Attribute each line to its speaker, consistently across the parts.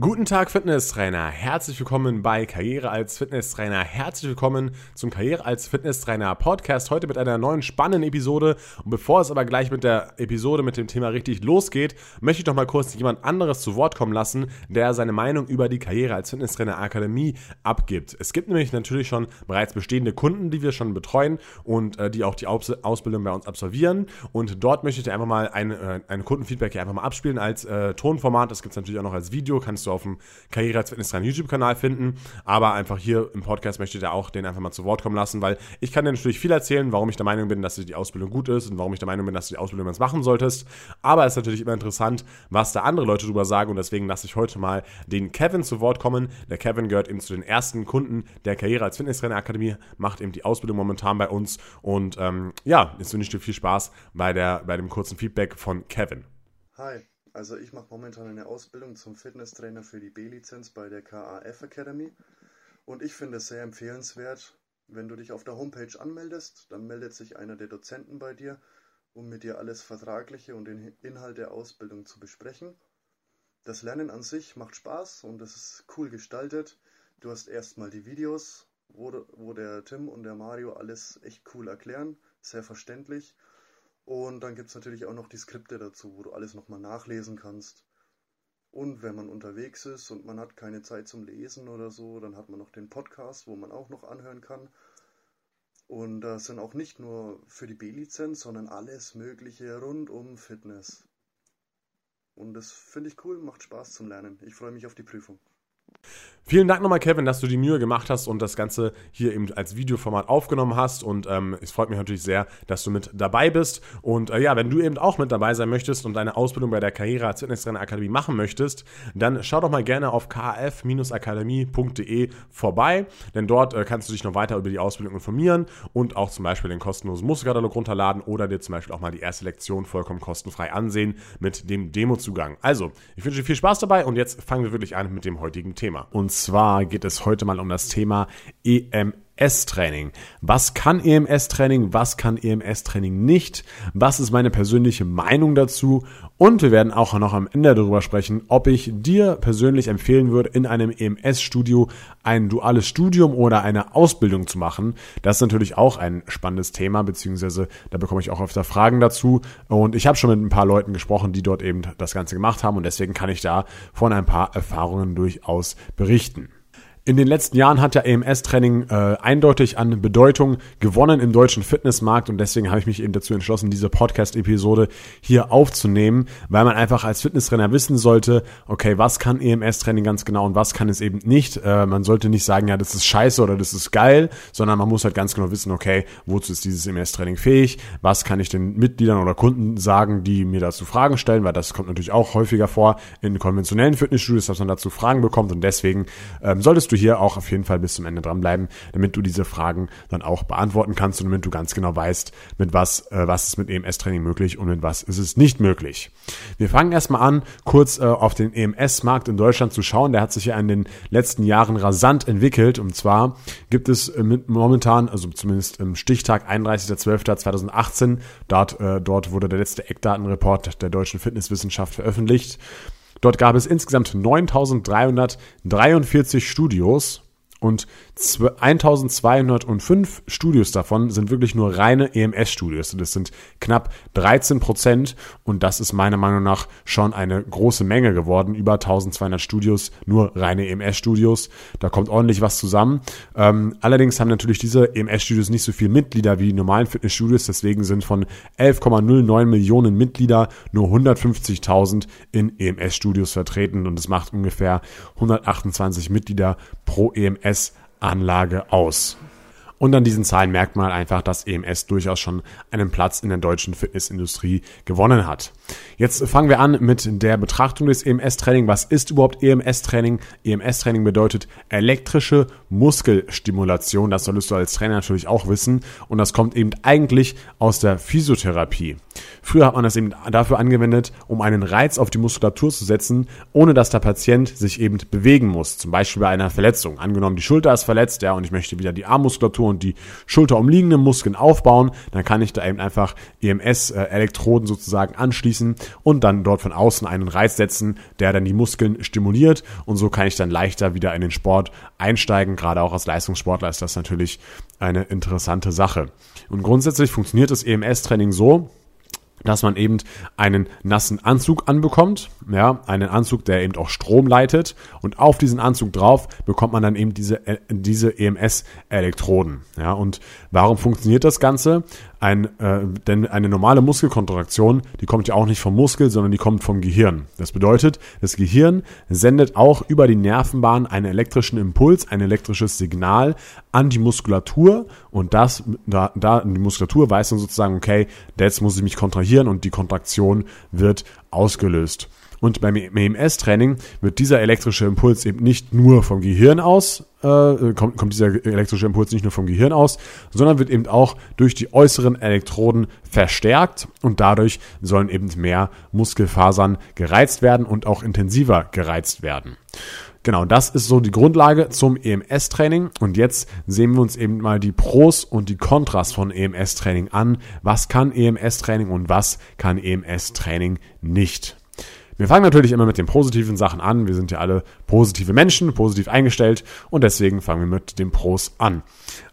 Speaker 1: Guten Tag, Fitnesstrainer. Herzlich willkommen bei Karriere als Fitnesstrainer. Herzlich willkommen zum Karriere als Fitnesstrainer Podcast. Heute mit einer neuen spannenden Episode. Und bevor es aber gleich mit der Episode mit dem Thema richtig losgeht, möchte ich noch mal kurz jemand anderes zu Wort kommen lassen, der seine Meinung über die Karriere als Fitnesstrainer Akademie abgibt. Es gibt nämlich natürlich schon bereits bestehende Kunden, die wir schon betreuen und äh, die auch die Aus Ausbildung bei uns absolvieren. Und dort möchte ich dir einfach mal ein, äh, ein Kundenfeedback hier einfach mal abspielen als äh, Tonformat. Das gibt es natürlich auch noch als Video. Kannst du auf dem Karriere als Fitnesstrainer YouTube-Kanal finden. Aber einfach hier im Podcast möchte ich da auch den einfach mal zu Wort kommen lassen, weil ich kann dir natürlich viel erzählen, warum ich der Meinung bin, dass die Ausbildung gut ist und warum ich der Meinung bin, dass du die Ausbildung jetzt machen solltest. Aber es ist natürlich immer interessant, was da andere Leute drüber sagen und deswegen lasse ich heute mal den Kevin zu Wort kommen. Der Kevin gehört eben zu den ersten Kunden der Karriere als Fitnesstrainer Akademie, macht eben die Ausbildung momentan bei uns und ähm, ja, jetzt wünsche ich dir viel Spaß bei, der, bei dem kurzen Feedback von Kevin.
Speaker 2: Hi, also ich mache momentan eine Ausbildung zum Fitnesstrainer für die B-Lizenz bei der KAF Academy und ich finde es sehr empfehlenswert, wenn du dich auf der Homepage anmeldest, dann meldet sich einer der Dozenten bei dir, um mit dir alles Vertragliche und den Inhalt der Ausbildung zu besprechen. Das Lernen an sich macht Spaß und es ist cool gestaltet. Du hast erstmal die Videos, wo, wo der Tim und der Mario alles echt cool erklären, sehr verständlich. Und dann gibt es natürlich auch noch die Skripte dazu, wo du alles nochmal nachlesen kannst. Und wenn man unterwegs ist und man hat keine Zeit zum Lesen oder so, dann hat man noch den Podcast, wo man auch noch anhören kann. Und das sind auch nicht nur für die B-Lizenz, sondern alles Mögliche rund um Fitness. Und das finde ich cool, macht Spaß zum Lernen. Ich freue mich auf die Prüfung.
Speaker 1: Vielen Dank nochmal, Kevin, dass du die Mühe gemacht hast und das Ganze hier eben als Videoformat aufgenommen hast. Und ähm, es freut mich natürlich sehr, dass du mit dabei bist. Und äh, ja, wenn du eben auch mit dabei sein möchtest und deine Ausbildung bei der Karriere als Fitnesstrainer Akademie machen möchtest, dann schau doch mal gerne auf kf-akademie.de vorbei, denn dort äh, kannst du dich noch weiter über die Ausbildung informieren und auch zum Beispiel den kostenlosen Musterkatalog runterladen oder dir zum Beispiel auch mal die erste Lektion vollkommen kostenfrei ansehen mit dem Demozugang. Also, ich wünsche dir viel Spaß dabei und jetzt fangen wir wirklich an mit dem heutigen Thema. Und zwar geht es heute mal um das Thema EMS. EMS-Training. Was kann EMS-Training? Was kann EMS-Training nicht? Was ist meine persönliche Meinung dazu? Und wir werden auch noch am Ende darüber sprechen, ob ich dir persönlich empfehlen würde, in einem EMS-Studio ein duales Studium oder eine Ausbildung zu machen. Das ist natürlich auch ein spannendes Thema, beziehungsweise da bekomme ich auch öfter Fragen dazu. Und ich habe schon mit ein paar Leuten gesprochen, die dort eben das Ganze gemacht haben und deswegen kann ich da von ein paar Erfahrungen durchaus berichten. In den letzten Jahren hat ja EMS-Training äh, eindeutig an Bedeutung gewonnen im deutschen Fitnessmarkt und deswegen habe ich mich eben dazu entschlossen, diese Podcast-Episode hier aufzunehmen, weil man einfach als Fitnesstrainer wissen sollte, okay, was kann EMS-Training ganz genau und was kann es eben nicht. Äh, man sollte nicht sagen, ja, das ist scheiße oder das ist geil, sondern man muss halt ganz genau wissen, okay, wozu ist dieses EMS-Training fähig, was kann ich den Mitgliedern oder Kunden sagen, die mir dazu Fragen stellen, weil das kommt natürlich auch häufiger vor in konventionellen Fitnessstudios, dass man dazu Fragen bekommt und deswegen ähm, solltest du hier auch auf jeden Fall bis zum Ende dranbleiben, damit du diese Fragen dann auch beantworten kannst und damit du ganz genau weißt, mit was, äh, was ist mit EMS-Training möglich und mit was ist es nicht möglich. Wir fangen erstmal an, kurz äh, auf den EMS-Markt in Deutschland zu schauen. Der hat sich ja in den letzten Jahren rasant entwickelt und zwar gibt es äh, momentan, also zumindest im Stichtag 31.12.2018, dort, äh, dort wurde der letzte Eckdatenreport der deutschen Fitnesswissenschaft veröffentlicht. Dort gab es insgesamt 9343 Studios und 1205 Studios davon sind wirklich nur reine EMS-Studios. Das sind knapp 13 Prozent und das ist meiner Meinung nach schon eine große Menge geworden. Über 1200 Studios, nur reine EMS-Studios. Da kommt ordentlich was zusammen. Ähm, allerdings haben natürlich diese EMS-Studios nicht so viele Mitglieder wie die normalen Fitnessstudios. Deswegen sind von 11,09 Millionen Mitglieder nur 150.000 in EMS-Studios vertreten und es macht ungefähr 128 Mitglieder pro EMS EMS-Anlage aus. Und an diesen Zahlen merkt man einfach, dass EMS durchaus schon einen Platz in der deutschen Fitnessindustrie gewonnen hat. Jetzt fangen wir an mit der Betrachtung des EMS-Training. Was ist überhaupt EMS-Training? EMS-Training bedeutet elektrische Muskelstimulation. Das solltest du als Trainer natürlich auch wissen. Und das kommt eben eigentlich aus der Physiotherapie. Früher hat man das eben dafür angewendet, um einen Reiz auf die Muskulatur zu setzen, ohne dass der Patient sich eben bewegen muss. Zum Beispiel bei einer Verletzung. Angenommen, die Schulter ist verletzt, ja, und ich möchte wieder die Armmuskulatur und die schulterumliegenden Muskeln aufbauen, dann kann ich da eben einfach EMS-Elektroden sozusagen anschließen und dann dort von außen einen Reiz setzen, der dann die Muskeln stimuliert und so kann ich dann leichter wieder in den Sport einsteigen. Gerade auch als Leistungssportler ist das natürlich eine interessante Sache. Und grundsätzlich funktioniert das EMS-Training so, dass man eben einen nassen Anzug anbekommt, ja, einen Anzug, der eben auch Strom leitet und auf diesen Anzug drauf bekommt man dann eben diese, äh, diese EMS-Elektroden, ja, und warum funktioniert das Ganze? Ein, äh, denn eine normale Muskelkontraktion, die kommt ja auch nicht vom Muskel, sondern die kommt vom Gehirn. Das bedeutet, das Gehirn sendet auch über die Nervenbahn einen elektrischen Impuls, ein elektrisches Signal an die Muskulatur und das, da, da die Muskulatur weiß dann sozusagen, okay, jetzt muss ich mich kontrahieren und die Kontraktion wird ausgelöst. Und beim EMS-Training wird dieser elektrische Impuls eben nicht nur vom Gehirn aus, äh, kommt, kommt dieser elektrische Impuls nicht nur vom Gehirn aus, sondern wird eben auch durch die äußeren Elektroden verstärkt und dadurch sollen eben mehr Muskelfasern gereizt werden und auch intensiver gereizt werden. Genau, das ist so die Grundlage zum EMS-Training. Und jetzt sehen wir uns eben mal die Pros und die Kontras von EMS-Training an. Was kann EMS-Training und was kann EMS-Training nicht? Wir fangen natürlich immer mit den positiven Sachen an. Wir sind ja alle positive Menschen, positiv eingestellt und deswegen fangen wir mit den Pros an.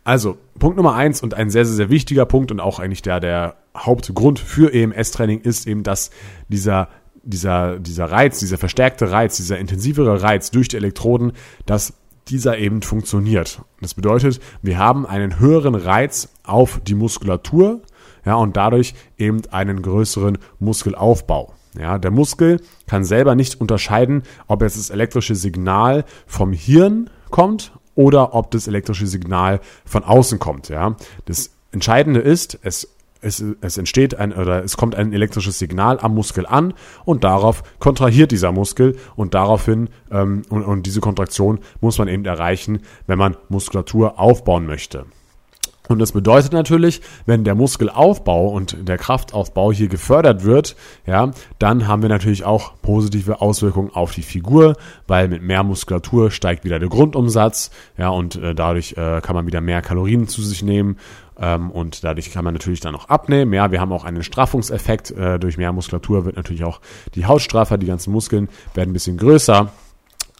Speaker 1: Also, Punkt Nummer eins und ein sehr, sehr, sehr wichtiger Punkt und auch eigentlich der, der Hauptgrund für EMS-Training ist eben, dass dieser dieser, dieser Reiz, dieser verstärkte Reiz, dieser intensivere Reiz durch die Elektroden, dass dieser eben funktioniert. Das bedeutet, wir haben einen höheren Reiz auf die Muskulatur, ja, und dadurch eben einen größeren Muskelaufbau. Ja, der Muskel kann selber nicht unterscheiden, ob jetzt das elektrische Signal vom Hirn kommt oder ob das elektrische Signal von außen kommt. Ja, das Entscheidende ist, es es, es entsteht ein oder es kommt ein elektrisches Signal am Muskel an und darauf kontrahiert dieser Muskel und daraufhin ähm, und, und diese Kontraktion muss man eben erreichen, wenn man Muskulatur aufbauen möchte. Und das bedeutet natürlich, wenn der Muskelaufbau und der Kraftaufbau hier gefördert wird, ja, dann haben wir natürlich auch positive Auswirkungen auf die Figur, weil mit mehr Muskulatur steigt wieder der Grundumsatz, ja, und äh, dadurch äh, kann man wieder mehr Kalorien zu sich nehmen ähm, und dadurch kann man natürlich dann auch abnehmen. Ja, wir haben auch einen Straffungseffekt. Äh, durch mehr Muskulatur wird natürlich auch die Haut straffer, die ganzen Muskeln werden ein bisschen größer.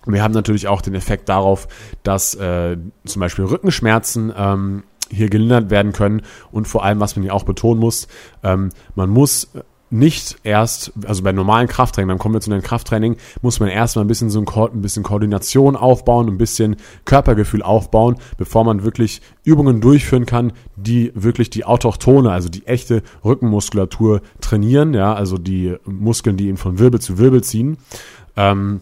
Speaker 1: Wir haben natürlich auch den Effekt darauf, dass äh, zum Beispiel Rückenschmerzen ähm, hier gelindert werden können. Und vor allem, was man hier auch betonen muss, ähm, man muss nicht erst, also bei normalen Krafttraining, beim konventionellen Krafttraining, muss man erstmal ein bisschen so ein, ein bisschen Koordination aufbauen, ein bisschen Körpergefühl aufbauen, bevor man wirklich Übungen durchführen kann, die wirklich die autochtone, also die echte Rückenmuskulatur trainieren, ja, also die Muskeln, die ihn von Wirbel zu Wirbel ziehen. Ähm,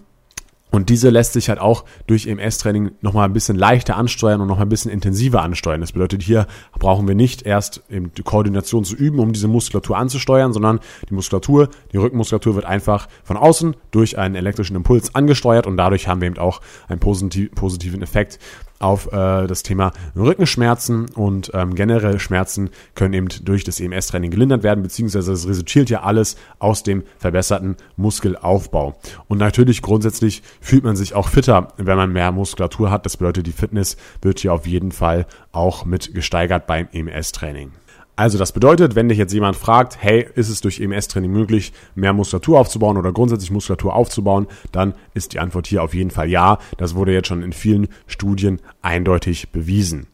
Speaker 1: und diese lässt sich halt auch durch EMS-Training nochmal ein bisschen leichter ansteuern und nochmal ein bisschen intensiver ansteuern. Das bedeutet, hier brauchen wir nicht erst die Koordination zu üben, um diese Muskulatur anzusteuern, sondern die Muskulatur, die Rückenmuskulatur wird einfach von außen durch einen elektrischen Impuls angesteuert und dadurch haben wir eben auch einen positiven Effekt auf äh, das Thema Rückenschmerzen und ähm, generell Schmerzen können eben durch das EMS-Training gelindert werden, beziehungsweise es resultiert ja alles aus dem verbesserten Muskelaufbau. Und natürlich grundsätzlich fühlt man sich auch fitter, wenn man mehr Muskulatur hat. Das bedeutet, die Fitness wird hier auf jeden Fall auch mit gesteigert beim EMS-Training. Also das bedeutet, wenn dich jetzt jemand fragt, hey, ist es durch EMS-Training möglich, mehr Muskulatur aufzubauen oder grundsätzlich Muskulatur aufzubauen, dann ist die Antwort hier auf jeden Fall ja. Das wurde jetzt schon in vielen Studien eindeutig bewiesen.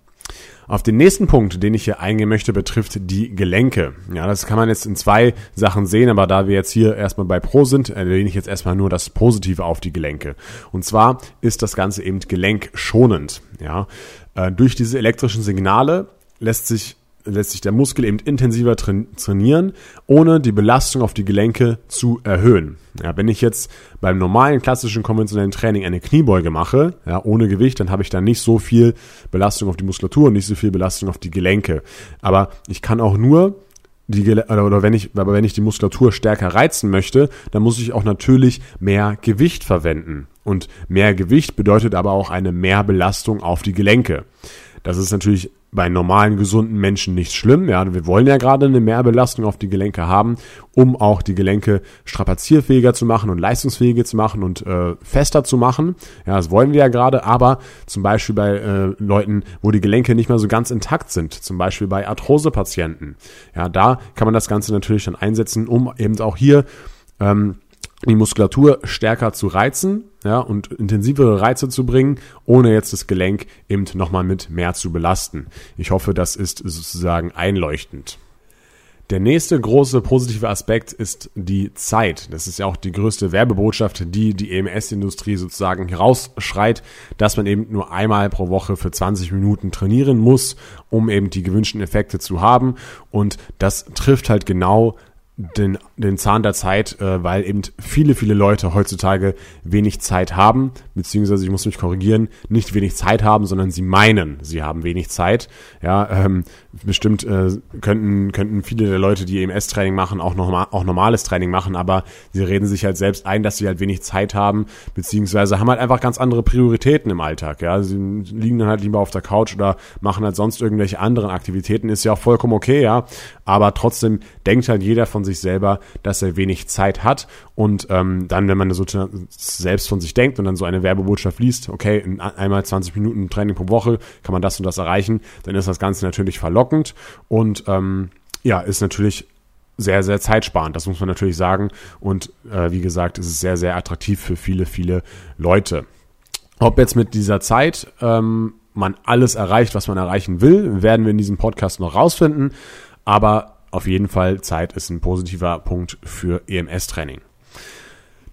Speaker 1: Auf den nächsten Punkt, den ich hier eingehen möchte, betrifft die Gelenke. Ja, das kann man jetzt in zwei Sachen sehen, aber da wir jetzt hier erstmal bei Pro sind, erwähne ich jetzt erstmal nur das Positive auf die Gelenke. Und zwar ist das Ganze eben gelenkschonend. Ja, äh, durch diese elektrischen Signale lässt sich lässt sich der Muskel eben intensiver trainieren, ohne die Belastung auf die Gelenke zu erhöhen. Ja, wenn ich jetzt beim normalen klassischen konventionellen Training eine Kniebeuge mache, ja, ohne Gewicht, dann habe ich da nicht so viel Belastung auf die Muskulatur und nicht so viel Belastung auf die Gelenke. Aber ich kann auch nur die oder, oder wenn ich aber wenn ich die Muskulatur stärker reizen möchte, dann muss ich auch natürlich mehr Gewicht verwenden. Und mehr Gewicht bedeutet aber auch eine Mehrbelastung auf die Gelenke. Das ist natürlich bei normalen, gesunden Menschen nicht schlimm. Ja, wir wollen ja gerade eine Mehrbelastung auf die Gelenke haben, um auch die Gelenke strapazierfähiger zu machen und leistungsfähiger zu machen und äh, fester zu machen. Ja, das wollen wir ja gerade. Aber zum Beispiel bei äh, Leuten, wo die Gelenke nicht mehr so ganz intakt sind, zum Beispiel bei Arthrosepatienten. Ja, da kann man das Ganze natürlich dann einsetzen, um eben auch hier ähm, die Muskulatur stärker zu reizen, ja, und intensivere Reize zu bringen, ohne jetzt das Gelenk eben nochmal mit mehr zu belasten. Ich hoffe, das ist sozusagen einleuchtend. Der nächste große positive Aspekt ist die Zeit. Das ist ja auch die größte Werbebotschaft, die die EMS-Industrie sozusagen herausschreit, dass man eben nur einmal pro Woche für 20 Minuten trainieren muss, um eben die gewünschten Effekte zu haben. Und das trifft halt genau den, den Zahn der Zeit, äh, weil eben viele, viele Leute heutzutage wenig Zeit haben, beziehungsweise ich muss mich korrigieren, nicht wenig Zeit haben, sondern sie meinen, sie haben wenig Zeit. Ja, ähm, bestimmt äh, könnten, könnten viele der Leute, die EMS-Training machen, auch, normal, auch normales Training machen, aber sie reden sich halt selbst ein, dass sie halt wenig Zeit haben, beziehungsweise haben halt einfach ganz andere Prioritäten im Alltag. Ja, sie liegen dann halt lieber auf der Couch oder machen halt sonst irgendwelche anderen Aktivitäten, ist ja auch vollkommen okay, ja, aber trotzdem denkt halt jeder von sich selber, dass er wenig Zeit hat und ähm, dann, wenn man so selbst von sich denkt und dann so eine Werbebotschaft liest, okay, in einmal 20 Minuten Training pro Woche kann man das und das erreichen, dann ist das Ganze natürlich verlockend und ähm, ja, ist natürlich sehr, sehr zeitsparend, das muss man natürlich sagen. Und äh, wie gesagt, es ist sehr, sehr attraktiv für viele, viele Leute. Ob jetzt mit dieser Zeit ähm, man alles erreicht, was man erreichen will, werden wir in diesem Podcast noch rausfinden. Aber auf jeden Fall, Zeit ist ein positiver Punkt für EMS-Training.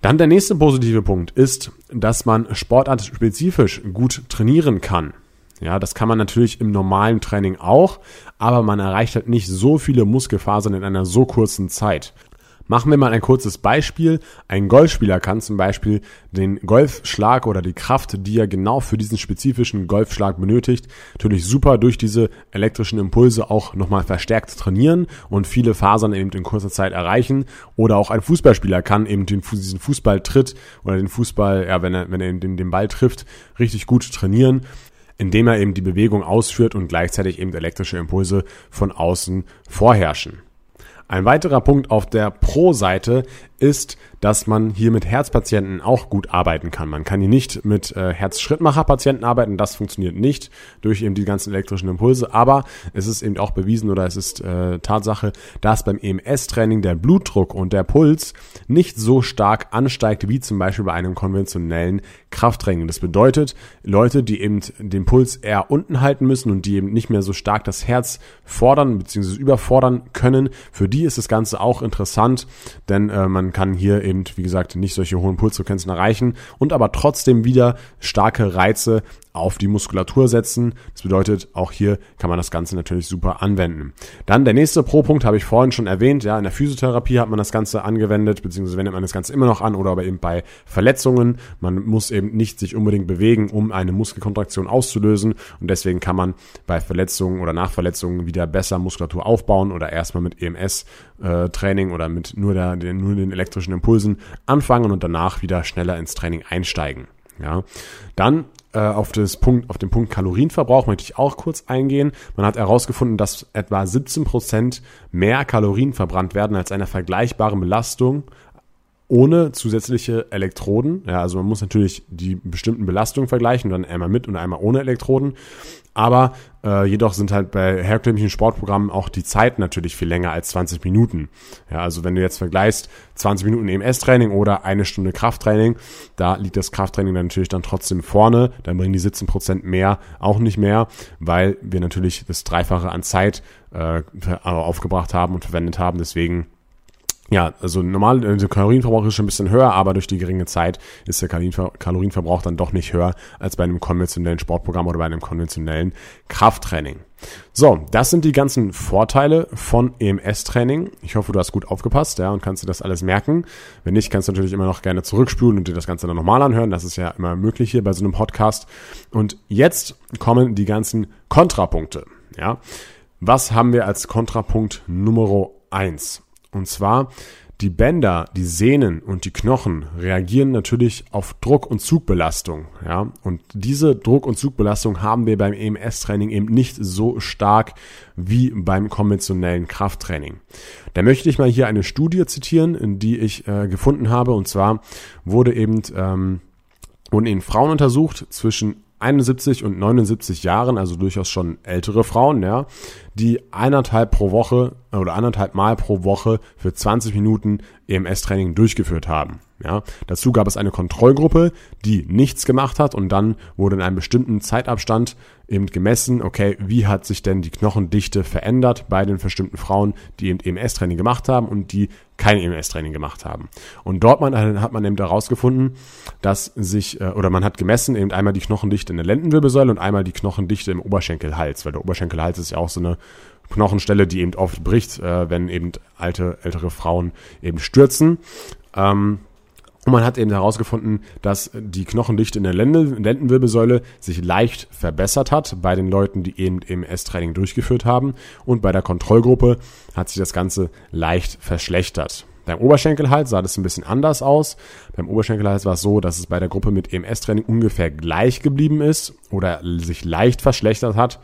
Speaker 1: Dann der nächste positive Punkt ist, dass man sportartspezifisch gut trainieren kann. Ja, das kann man natürlich im normalen Training auch, aber man erreicht halt nicht so viele Muskelfasern in einer so kurzen Zeit. Machen wir mal ein kurzes Beispiel. Ein Golfspieler kann zum Beispiel den Golfschlag oder die Kraft, die er genau für diesen spezifischen Golfschlag benötigt, natürlich super durch diese elektrischen Impulse auch nochmal verstärkt trainieren und viele Fasern eben in kurzer Zeit erreichen. Oder auch ein Fußballspieler kann eben den, diesen Fußballtritt oder den Fußball, ja, wenn er, wenn er den, den Ball trifft, richtig gut trainieren indem er eben die Bewegung ausführt und gleichzeitig eben elektrische Impulse von außen vorherrschen. Ein weiterer Punkt auf der Pro-Seite ist, dass man hier mit Herzpatienten auch gut arbeiten kann. Man kann hier nicht mit äh, Herzschrittmacherpatienten arbeiten, das funktioniert nicht durch eben die ganzen elektrischen Impulse, aber es ist eben auch bewiesen oder es ist äh, Tatsache, dass beim EMS-Training der Blutdruck und der Puls nicht so stark ansteigt wie zum Beispiel bei einem konventionellen Krafttraining. Das bedeutet, Leute, die eben den Puls eher unten halten müssen und die eben nicht mehr so stark das Herz fordern bzw. überfordern können, für die ist das Ganze auch interessant, denn äh, man kann hier eben, wie gesagt, nicht solche hohen Pulsfrequenzen erreichen und aber trotzdem wieder starke Reize auf die Muskulatur setzen. Das bedeutet, auch hier kann man das Ganze natürlich super anwenden. Dann der nächste Pro-Punkt habe ich vorhin schon erwähnt. Ja, in der Physiotherapie hat man das Ganze angewendet, beziehungsweise wendet man das Ganze immer noch an oder aber eben bei Verletzungen. Man muss eben nicht sich unbedingt bewegen, um eine Muskelkontraktion auszulösen. Und deswegen kann man bei Verletzungen oder nach Verletzungen wieder besser Muskulatur aufbauen oder erstmal mit EMS-Training äh, oder mit nur, der, nur den elektrischen Impulsen anfangen und danach wieder schneller ins Training einsteigen. Ja, dann auf, das Punkt, auf den Punkt Kalorienverbrauch möchte ich auch kurz eingehen. Man hat herausgefunden, dass etwa 17 Prozent mehr Kalorien verbrannt werden als einer vergleichbaren Belastung ohne zusätzliche Elektroden. Ja, also man muss natürlich die bestimmten Belastungen vergleichen, dann einmal mit und einmal ohne Elektroden. Aber äh, jedoch sind halt bei herkömmlichen Sportprogrammen auch die Zeiten natürlich viel länger als 20 Minuten. Ja, also wenn du jetzt vergleichst 20 Minuten EMS-Training oder eine Stunde Krafttraining, da liegt das Krafttraining dann natürlich dann trotzdem vorne. Dann bringen die 17 Prozent mehr auch nicht mehr, weil wir natürlich das Dreifache an Zeit äh, aufgebracht haben und verwendet haben. Deswegen ja, also normal, äh, der Kalorienverbrauch ist schon ein bisschen höher, aber durch die geringe Zeit ist der Kalorienverbrauch dann doch nicht höher als bei einem konventionellen Sportprogramm oder bei einem konventionellen Krafttraining. So, das sind die ganzen Vorteile von EMS-Training. Ich hoffe, du hast gut aufgepasst, ja, und kannst dir das alles merken. Wenn nicht, kannst du natürlich immer noch gerne zurückspulen und dir das Ganze dann nochmal anhören. Das ist ja immer möglich hier bei so einem Podcast. Und jetzt kommen die ganzen Kontrapunkte, ja. Was haben wir als Kontrapunkt Nummer eins? Und zwar, Die Bänder, die Sehnen und die Knochen reagieren natürlich auf Druck- und Zugbelastung. Ja? Und diese Druck- und Zugbelastung haben wir beim EMS-Training eben nicht so stark wie beim konventionellen Krafttraining. Da möchte ich mal hier eine Studie zitieren, die ich äh, gefunden habe. Und zwar wurde eben, ähm, wurden eben Frauen untersucht zwischen 71 und 79 Jahren, also durchaus schon ältere Frauen, ja, die eineinhalb pro Woche oder anderthalb Mal pro Woche für 20 Minuten EMS-Training durchgeführt haben. Ja, dazu gab es eine Kontrollgruppe, die nichts gemacht hat und dann wurde in einem bestimmten Zeitabstand eben gemessen, okay, wie hat sich denn die Knochendichte verändert bei den bestimmten Frauen, die eben EMS-Training gemacht haben und die kein EMS-Training gemacht haben. Und dort man, hat man eben herausgefunden, dass sich, äh, oder man hat gemessen eben einmal die Knochendichte in der Lendenwirbelsäule und einmal die Knochendichte im Oberschenkelhals, weil der Oberschenkelhals ist ja auch so eine Knochenstelle, die eben oft bricht, äh, wenn eben alte, ältere Frauen eben stürzen. Ähm, und man hat eben herausgefunden, dass die Knochendichte in der Lendenwirbelsäule sich leicht verbessert hat bei den Leuten, die eben im S-Training durchgeführt haben. Und bei der Kontrollgruppe hat sich das Ganze leicht verschlechtert. Beim Oberschenkelhals sah das ein bisschen anders aus. Beim Oberschenkelhals war es so, dass es bei der Gruppe mit EMS-Training ungefähr gleich geblieben ist oder sich leicht verschlechtert hat.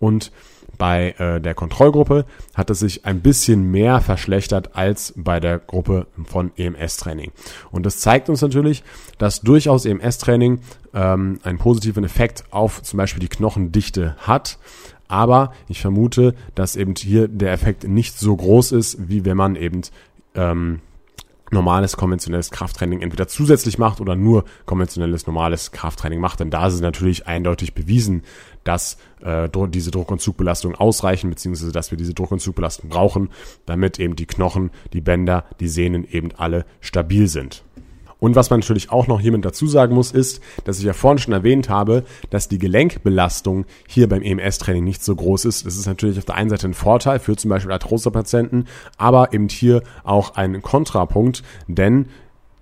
Speaker 1: Und bei äh, der Kontrollgruppe hat es sich ein bisschen mehr verschlechtert als bei der Gruppe von EMS-Training. Und das zeigt uns natürlich, dass durchaus EMS-Training ähm, einen positiven Effekt auf zum Beispiel die Knochendichte hat. Aber ich vermute, dass eben hier der Effekt nicht so groß ist, wie wenn man eben ähm, normales konventionelles Krafttraining entweder zusätzlich macht oder nur konventionelles normales Krafttraining macht. Denn da ist es natürlich eindeutig bewiesen, dass äh, diese Druck- und Zugbelastung ausreichen, beziehungsweise dass wir diese Druck- und Zugbelastung brauchen, damit eben die Knochen, die Bänder, die Sehnen eben alle stabil sind. Und was man natürlich auch noch hiermit dazu sagen muss, ist, dass ich ja vorhin schon erwähnt habe, dass die Gelenkbelastung hier beim EMS-Training nicht so groß ist. Das ist natürlich auf der einen Seite ein Vorteil für zum Beispiel Arthrose-Patienten, aber eben hier auch ein Kontrapunkt, denn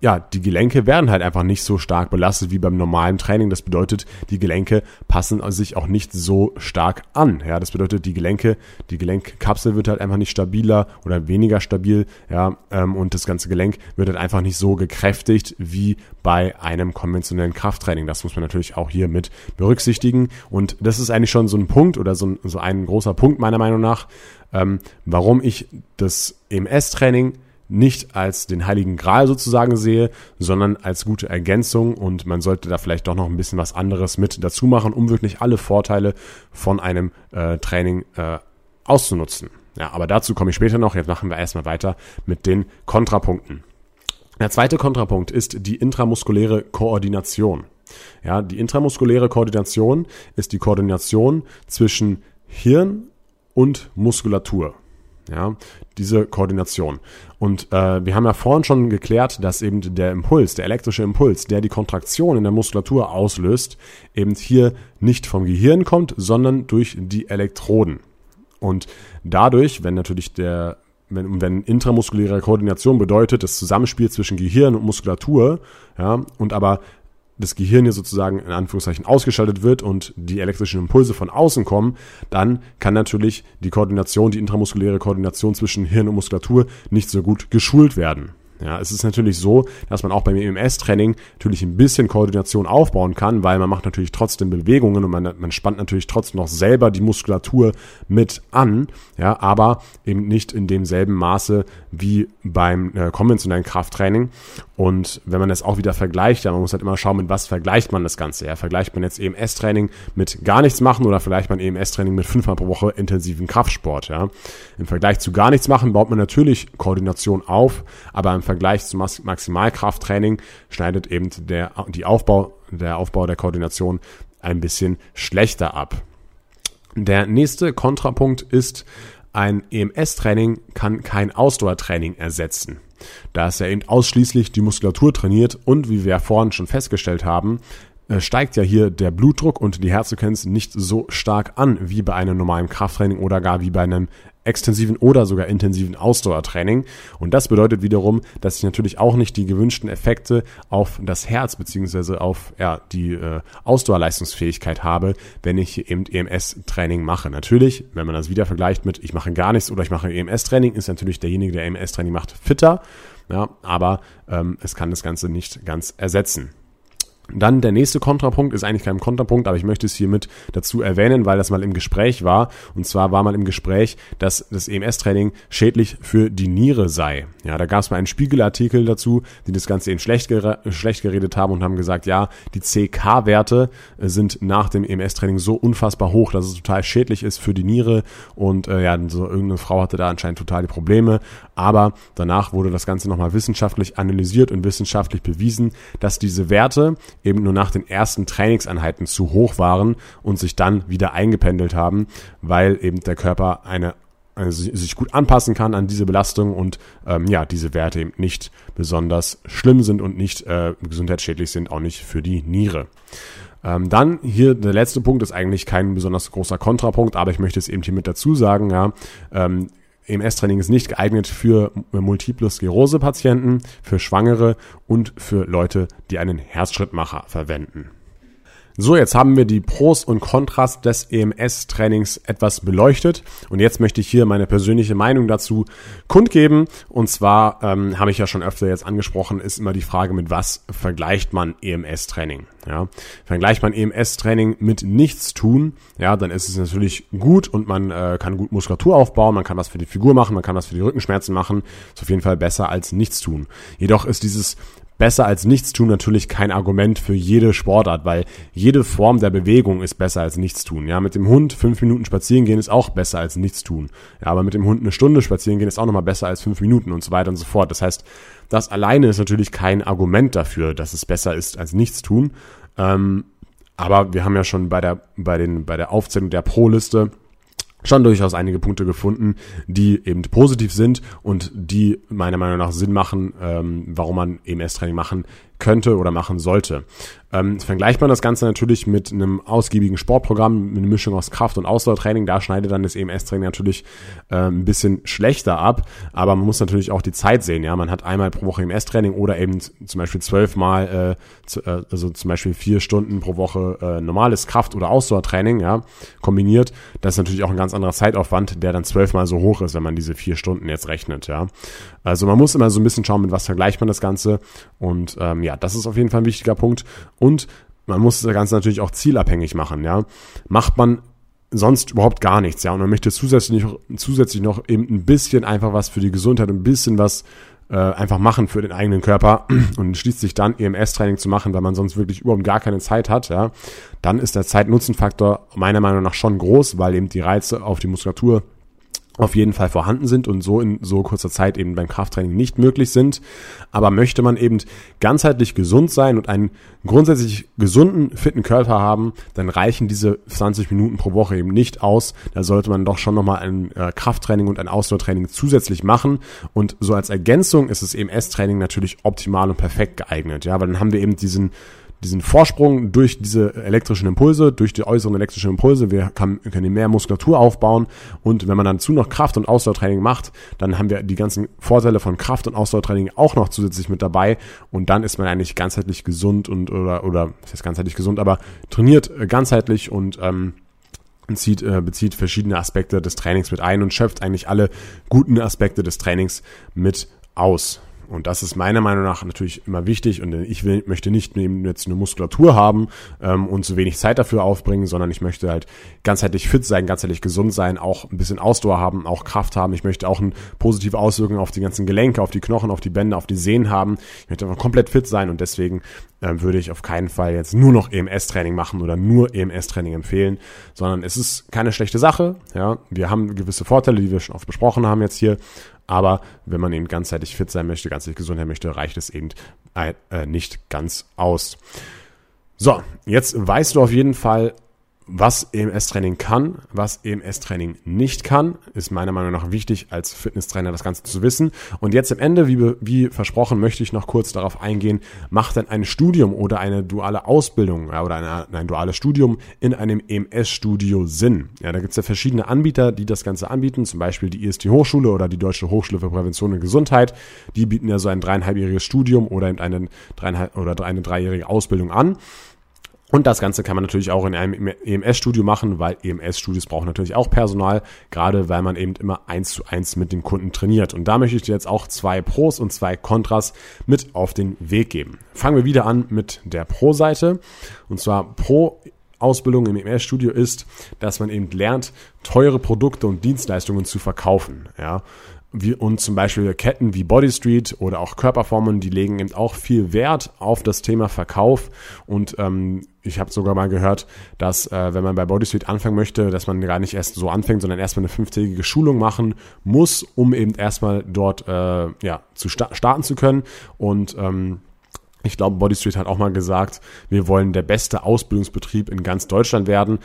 Speaker 1: ja, die Gelenke werden halt einfach nicht so stark belastet wie beim normalen Training. Das bedeutet, die Gelenke passen sich auch nicht so stark an. Ja, das bedeutet, die Gelenke, die Gelenkkapsel wird halt einfach nicht stabiler oder weniger stabil. Ja, ähm, und das ganze Gelenk wird halt einfach nicht so gekräftigt wie bei einem konventionellen Krafttraining. Das muss man natürlich auch hier mit berücksichtigen. Und das ist eigentlich schon so ein Punkt oder so ein, so ein großer Punkt meiner Meinung nach, ähm, warum ich das EMS-Training nicht als den heiligen Gral sozusagen sehe, sondern als gute Ergänzung und man sollte da vielleicht doch noch ein bisschen was anderes mit dazu machen, um wirklich alle Vorteile von einem äh, Training äh, auszunutzen. Ja, aber dazu komme ich später noch. Jetzt machen wir erstmal weiter mit den Kontrapunkten. Der zweite Kontrapunkt ist die intramuskuläre Koordination. Ja, die intramuskuläre Koordination ist die Koordination zwischen Hirn und Muskulatur. Ja, diese Koordination. Und äh, wir haben ja vorhin schon geklärt, dass eben der Impuls, der elektrische Impuls, der die Kontraktion in der Muskulatur auslöst, eben hier nicht vom Gehirn kommt, sondern durch die Elektroden. Und dadurch, wenn natürlich der wenn, wenn intramuskuläre Koordination bedeutet, das Zusammenspiel zwischen Gehirn und Muskulatur, ja, und aber das Gehirn hier sozusagen in Anführungszeichen ausgeschaltet wird und die elektrischen Impulse von außen kommen, dann kann natürlich die Koordination, die intramuskuläre Koordination zwischen Hirn und Muskulatur nicht so gut geschult werden. Ja, es ist natürlich so, dass man auch beim EMS-Training natürlich ein bisschen Koordination aufbauen kann, weil man macht natürlich trotzdem Bewegungen und man, man spannt natürlich trotzdem noch selber die Muskulatur mit an, ja, aber eben nicht in demselben Maße wie beim äh, konventionellen Krafttraining. Und wenn man das auch wieder vergleicht, ja, man muss halt immer schauen, mit was vergleicht man das Ganze. Ja, vergleicht man jetzt EMS-Training mit gar nichts machen oder vielleicht man EMS-Training mit fünfmal pro Woche intensiven Kraftsport. Ja. Im Vergleich zu gar nichts machen baut man natürlich Koordination auf, aber im Vergleich zum Maximalkrafttraining schneidet eben der, die Aufbau, der Aufbau der Koordination ein bisschen schlechter ab. Der nächste Kontrapunkt ist, ein EMS-Training kann kein Ausdauertraining ersetzen. Da es ja eben ausschließlich die Muskulatur trainiert und wie wir vorhin schon festgestellt haben, steigt ja hier der Blutdruck und die Herzfrequenz nicht so stark an wie bei einem normalen Krafttraining oder gar wie bei einem extensiven oder sogar intensiven Ausdauertraining. Und das bedeutet wiederum, dass ich natürlich auch nicht die gewünschten Effekte auf das Herz beziehungsweise auf ja, die äh, Ausdauerleistungsfähigkeit habe, wenn ich eben EMS-Training mache. Natürlich, wenn man das wieder vergleicht mit ich mache gar nichts oder ich mache EMS-Training, ist natürlich derjenige, der EMS-Training macht, fitter. Ja, aber ähm, es kann das Ganze nicht ganz ersetzen. Dann der nächste Kontrapunkt ist eigentlich kein Kontrapunkt, aber ich möchte es hiermit dazu erwähnen, weil das mal im Gespräch war. Und zwar war mal im Gespräch, dass das EMS-Training schädlich für die Niere sei. Ja, da gab es mal einen Spiegelartikel dazu, die das Ganze eben schlecht, schlecht geredet haben und haben gesagt, ja, die CK-Werte sind nach dem EMS-Training so unfassbar hoch, dass es total schädlich ist für die Niere. Und äh, ja, so irgendeine Frau hatte da anscheinend total die Probleme. Aber danach wurde das Ganze nochmal wissenschaftlich analysiert und wissenschaftlich bewiesen, dass diese Werte eben nur nach den ersten Trainingseinheiten zu hoch waren und sich dann wieder eingependelt haben, weil eben der Körper eine also sich gut anpassen kann an diese Belastung und ähm, ja, diese Werte eben nicht besonders schlimm sind und nicht äh, gesundheitsschädlich sind, auch nicht für die Niere. Ähm, dann hier der letzte Punkt ist eigentlich kein besonders großer Kontrapunkt, aber ich möchte es eben hier mit dazu sagen, ja, ähm, EMS-Training ist nicht geeignet für Multiple Sklerose-Patienten, für Schwangere und für Leute, die einen Herzschrittmacher verwenden. So, jetzt haben wir die Pros und Kontras des EMS-Trainings etwas beleuchtet und jetzt möchte ich hier meine persönliche Meinung dazu kundgeben. Und zwar ähm, habe ich ja schon öfter jetzt angesprochen, ist immer die Frage, mit was vergleicht man EMS-Training? Ja, vergleicht man EMS-Training mit nichts tun, ja, dann ist es natürlich gut und man äh, kann gut Muskulatur aufbauen, man kann was für die Figur machen, man kann was für die Rückenschmerzen machen. Ist auf jeden Fall besser als nichts tun. Jedoch ist dieses besser als nichts tun natürlich kein Argument für jede Sportart, weil jede Form der Bewegung ist besser als nichts tun. Ja, mit dem Hund fünf Minuten spazieren gehen ist auch besser als nichts tun. Ja, aber mit dem Hund eine Stunde spazieren gehen ist auch nochmal besser als fünf Minuten und so weiter und so fort. Das heißt, das alleine ist natürlich kein Argument dafür, dass es besser ist als nichts tun. Ähm, aber wir haben ja schon bei der, bei den, bei der Aufzählung der Pro-Liste schon durchaus einige Punkte gefunden, die eben positiv sind und die meiner Meinung nach Sinn machen, ähm, warum man EMS-Training machen könnte oder machen sollte. Ähm, vergleicht man das Ganze natürlich mit einem ausgiebigen Sportprogramm, mit einer Mischung aus Kraft- und Ausdauertraining, da schneidet dann das EMS-Training natürlich äh, ein bisschen schlechter ab, aber man muss natürlich auch die Zeit sehen, ja, man hat einmal pro Woche EMS-Training oder eben zum Beispiel zwölfmal, äh, zu, äh, also zum Beispiel vier Stunden pro Woche äh, normales Kraft- oder Ausdauertraining, ja, kombiniert, das ist natürlich auch ein ganz anderer Zeitaufwand, der dann zwölfmal so hoch ist, wenn man diese vier Stunden jetzt rechnet, ja. Also man muss immer so ein bisschen schauen, mit was vergleicht man das Ganze. Und ähm, ja, das ist auf jeden Fall ein wichtiger Punkt. Und man muss das Ganze natürlich auch zielabhängig machen, ja. Macht man sonst überhaupt gar nichts, ja, und man möchte zusätzlich, zusätzlich noch eben ein bisschen einfach was für die Gesundheit, ein bisschen was äh, einfach machen für den eigenen Körper und schließt sich dann EMS-Training zu machen, weil man sonst wirklich überhaupt gar keine Zeit hat, ja, dann ist der Zeit-Nutzen-Faktor meiner Meinung nach schon groß, weil eben die Reize auf die Muskulatur auf jeden Fall vorhanden sind und so in so kurzer Zeit eben beim Krafttraining nicht möglich sind. Aber möchte man eben ganzheitlich gesund sein und einen grundsätzlich gesunden, fitten Körper haben, dann reichen diese 20 Minuten pro Woche eben nicht aus. Da sollte man doch schon nochmal ein äh, Krafttraining und ein Ausdauertraining zusätzlich machen. Und so als Ergänzung ist das EMS-Training natürlich optimal und perfekt geeignet. Ja, weil dann haben wir eben diesen diesen Vorsprung durch diese elektrischen Impulse, durch die äußeren elektrischen Impulse. Wir können mehr Muskulatur aufbauen und wenn man dann zu noch Kraft- und Ausdauertraining macht, dann haben wir die ganzen Vorteile von Kraft- und Ausdauertraining auch noch zusätzlich mit dabei und dann ist man eigentlich ganzheitlich gesund und oder oder was heißt ganzheitlich gesund, aber trainiert äh, ganzheitlich und ähm, zieht, äh, bezieht verschiedene Aspekte des Trainings mit ein und schöpft eigentlich alle guten Aspekte des Trainings mit aus. Und das ist meiner Meinung nach natürlich immer wichtig. Und ich will, möchte nicht jetzt eine Muskulatur haben ähm, und zu wenig Zeit dafür aufbringen, sondern ich möchte halt ganzheitlich fit sein, ganzheitlich gesund sein, auch ein bisschen Ausdauer haben, auch Kraft haben. Ich möchte auch eine positive Auswirkung auf die ganzen Gelenke, auf die Knochen, auf die Bänder, auf die Sehnen haben. Ich möchte einfach komplett fit sein und deswegen ähm, würde ich auf keinen Fall jetzt nur noch EMS-Training machen oder nur EMS-Training empfehlen, sondern es ist keine schlechte Sache. Ja, wir haben gewisse Vorteile, die wir schon oft besprochen haben jetzt hier. Aber wenn man eben ganzheitlich fit sein möchte, ganzheitlich gesund sein möchte, reicht es eben äh, nicht ganz aus. So, jetzt weißt du auf jeden Fall, was EMS-Training kann, was EMS-Training nicht kann, ist meiner Meinung nach wichtig, als Fitnesstrainer das Ganze zu wissen. Und jetzt am Ende, wie, wie versprochen, möchte ich noch kurz darauf eingehen, macht denn ein Studium oder eine duale Ausbildung ja, oder eine, ein duales Studium in einem EMS-Studio Sinn? Ja, da gibt es ja verschiedene Anbieter, die das Ganze anbieten, zum Beispiel die IST Hochschule oder die Deutsche Hochschule für Prävention und Gesundheit. Die bieten ja so ein dreieinhalbjähriges Studium oder eine, dreieinhalb, oder eine dreijährige Ausbildung an. Und das Ganze kann man natürlich auch in einem EMS-Studio machen, weil EMS-Studios brauchen natürlich auch Personal, gerade weil man eben immer eins zu eins mit dem Kunden trainiert. Und da möchte ich dir jetzt auch zwei Pros und zwei Kontras mit auf den Weg geben. Fangen wir wieder an mit der Pro-Seite. Und zwar Pro Ausbildung im EMS-Studio ist, dass man eben lernt, teure Produkte und Dienstleistungen zu verkaufen. Ja, wie, und zum Beispiel Ketten wie Body Street oder auch Körperformen, die legen eben auch viel Wert auf das Thema Verkauf. Und ähm, ich habe sogar mal gehört, dass äh, wenn man bei Body Street anfangen möchte, dass man gar nicht erst so anfängt, sondern erstmal eine fünftägige Schulung machen muss, um eben erstmal dort äh, ja, zu sta starten zu können. Und ähm, ich glaube, Body Street hat auch mal gesagt, wir wollen der beste Ausbildungsbetrieb in ganz Deutschland werden.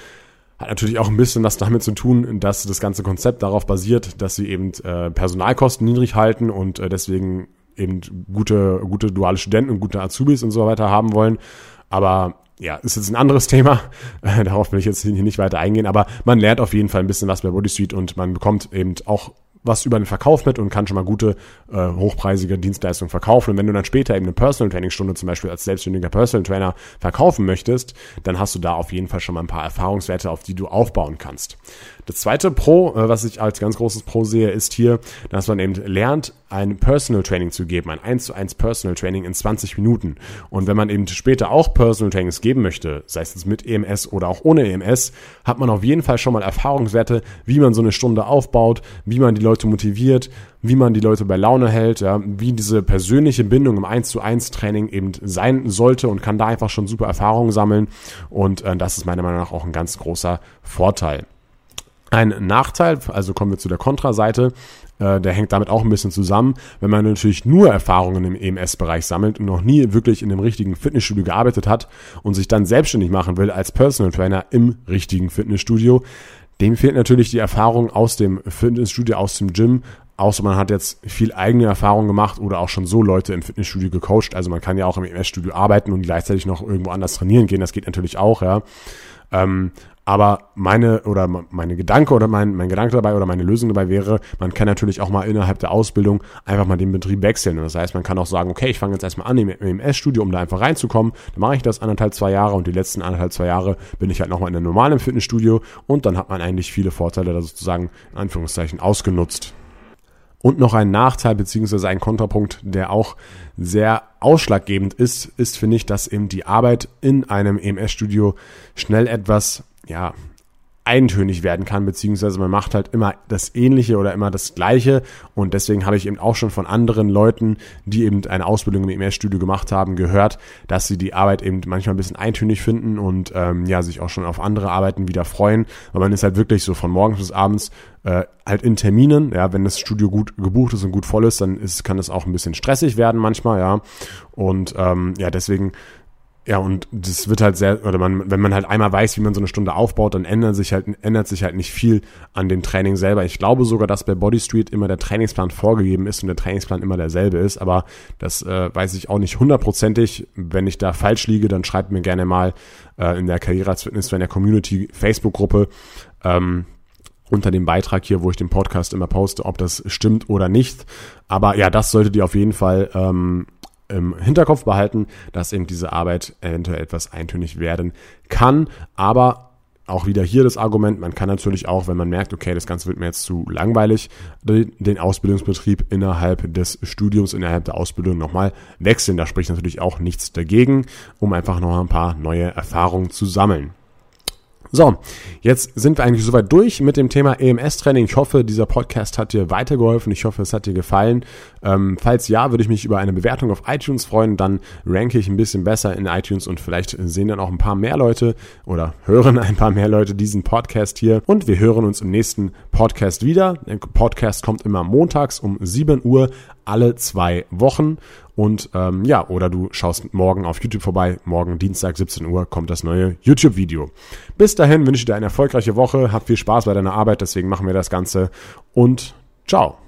Speaker 1: Hat natürlich auch ein bisschen was damit zu tun, dass das ganze Konzept darauf basiert, dass sie eben äh, Personalkosten niedrig halten und äh, deswegen eben gute, gute duale Studenten und gute Azubis und so weiter haben wollen. Aber ja, ist jetzt ein anderes Thema. Darauf will ich jetzt hier nicht weiter eingehen, aber man lernt auf jeden Fall ein bisschen was bei Body Street und man bekommt eben auch was über den Verkauf mit und kann schon mal gute, äh, hochpreisige Dienstleistungen verkaufen. Und wenn du dann später eben eine Personal Training Stunde zum Beispiel als selbstständiger Personal Trainer verkaufen möchtest, dann hast du da auf jeden Fall schon mal ein paar Erfahrungswerte, auf die du aufbauen kannst. Das zweite Pro, äh, was ich als ganz großes Pro sehe, ist hier, dass man eben lernt, ein Personal Training zu geben, ein 1 zu 1 Personal Training in 20 Minuten. Und wenn man eben später auch Personal Trainings geben möchte, sei es mit EMS oder auch ohne EMS, hat man auf jeden Fall schon mal Erfahrungswerte, wie man so eine Stunde aufbaut, wie man die Leute motiviert, wie man die Leute bei Laune hält, ja, wie diese persönliche Bindung im 1 zu 1 Training eben sein sollte und kann da einfach schon super Erfahrungen sammeln. Und äh, das ist meiner Meinung nach auch ein ganz großer Vorteil. Ein Nachteil, also kommen wir zu der Kontraseite, äh, der hängt damit auch ein bisschen zusammen. Wenn man natürlich nur Erfahrungen im EMS-Bereich sammelt und noch nie wirklich in einem richtigen Fitnessstudio gearbeitet hat und sich dann selbstständig machen will als Personal Trainer im richtigen Fitnessstudio, dem fehlt natürlich die Erfahrung aus dem Fitnessstudio, aus dem Gym, außer man hat jetzt viel eigene Erfahrung gemacht oder auch schon so Leute im Fitnessstudio gecoacht. Also man kann ja auch im EMS-Studio arbeiten und gleichzeitig noch irgendwo anders trainieren gehen. Das geht natürlich auch, ja. Ähm, aber meine oder meine Gedanke oder mein, mein Gedanke dabei oder meine Lösung dabei wäre, man kann natürlich auch mal innerhalb der Ausbildung einfach mal den Betrieb wechseln. das heißt, man kann auch sagen, okay, ich fange jetzt erstmal an im EMS-Studio, um da einfach reinzukommen. Dann mache ich das anderthalb, zwei Jahre und die letzten anderthalb, zwei Jahre bin ich halt nochmal in einem normalen Fitnessstudio und dann hat man eigentlich viele Vorteile da sozusagen in Anführungszeichen ausgenutzt. Und noch ein Nachteil beziehungsweise ein Kontrapunkt, der auch sehr ausschlaggebend ist, ist, finde ich, dass eben die Arbeit in einem EMS-Studio schnell etwas ja, eintönig werden kann, beziehungsweise man macht halt immer das Ähnliche oder immer das Gleiche. Und deswegen habe ich eben auch schon von anderen Leuten, die eben eine Ausbildung im EMS-Studio gemacht haben, gehört, dass sie die Arbeit eben manchmal ein bisschen eintönig finden und ähm, ja, sich auch schon auf andere Arbeiten wieder freuen, weil man ist halt wirklich so von morgens bis abends äh, halt in Terminen, ja, wenn das Studio gut gebucht ist und gut voll ist, dann ist, kann es auch ein bisschen stressig werden manchmal, ja. Und ähm, ja, deswegen ja, und das wird halt sehr, oder man, wenn man halt einmal weiß, wie man so eine Stunde aufbaut, dann ändert sich halt, ändert sich halt nicht viel an dem Training selber. Ich glaube sogar, dass bei Body Street immer der Trainingsplan vorgegeben ist und der Trainingsplan immer derselbe ist, aber das äh, weiß ich auch nicht hundertprozentig. Wenn ich da falsch liege, dann schreibt mir gerne mal äh, in der Karriere als Fitness in der Community Facebook-Gruppe, ähm, unter dem Beitrag hier, wo ich den Podcast immer poste, ob das stimmt oder nicht. Aber ja, das solltet ihr auf jeden Fall ähm, im Hinterkopf behalten, dass eben diese Arbeit eventuell etwas eintönig werden kann. Aber auch wieder hier das Argument, man kann natürlich auch, wenn man merkt, okay, das Ganze wird mir jetzt zu langweilig, den Ausbildungsbetrieb innerhalb des Studiums, innerhalb der Ausbildung nochmal wechseln. Da spricht natürlich auch nichts dagegen, um einfach noch ein paar neue Erfahrungen zu sammeln. So, jetzt sind wir eigentlich soweit durch mit dem Thema EMS-Training. Ich hoffe, dieser Podcast hat dir weitergeholfen. Ich hoffe, es hat dir gefallen. Ähm, falls ja, würde ich mich über eine Bewertung auf iTunes freuen. Dann ranke ich ein bisschen besser in iTunes und vielleicht sehen dann auch ein paar mehr Leute oder hören ein paar mehr Leute diesen Podcast hier. Und wir hören uns im nächsten Podcast wieder. Der Podcast kommt immer montags um 7 Uhr alle zwei Wochen. Und ähm, ja, oder du schaust morgen auf YouTube vorbei. Morgen Dienstag 17 Uhr kommt das neue YouTube-Video. Bis dahin wünsche ich dir eine erfolgreiche Woche. Hab viel Spaß bei deiner Arbeit, deswegen machen wir das Ganze. Und ciao.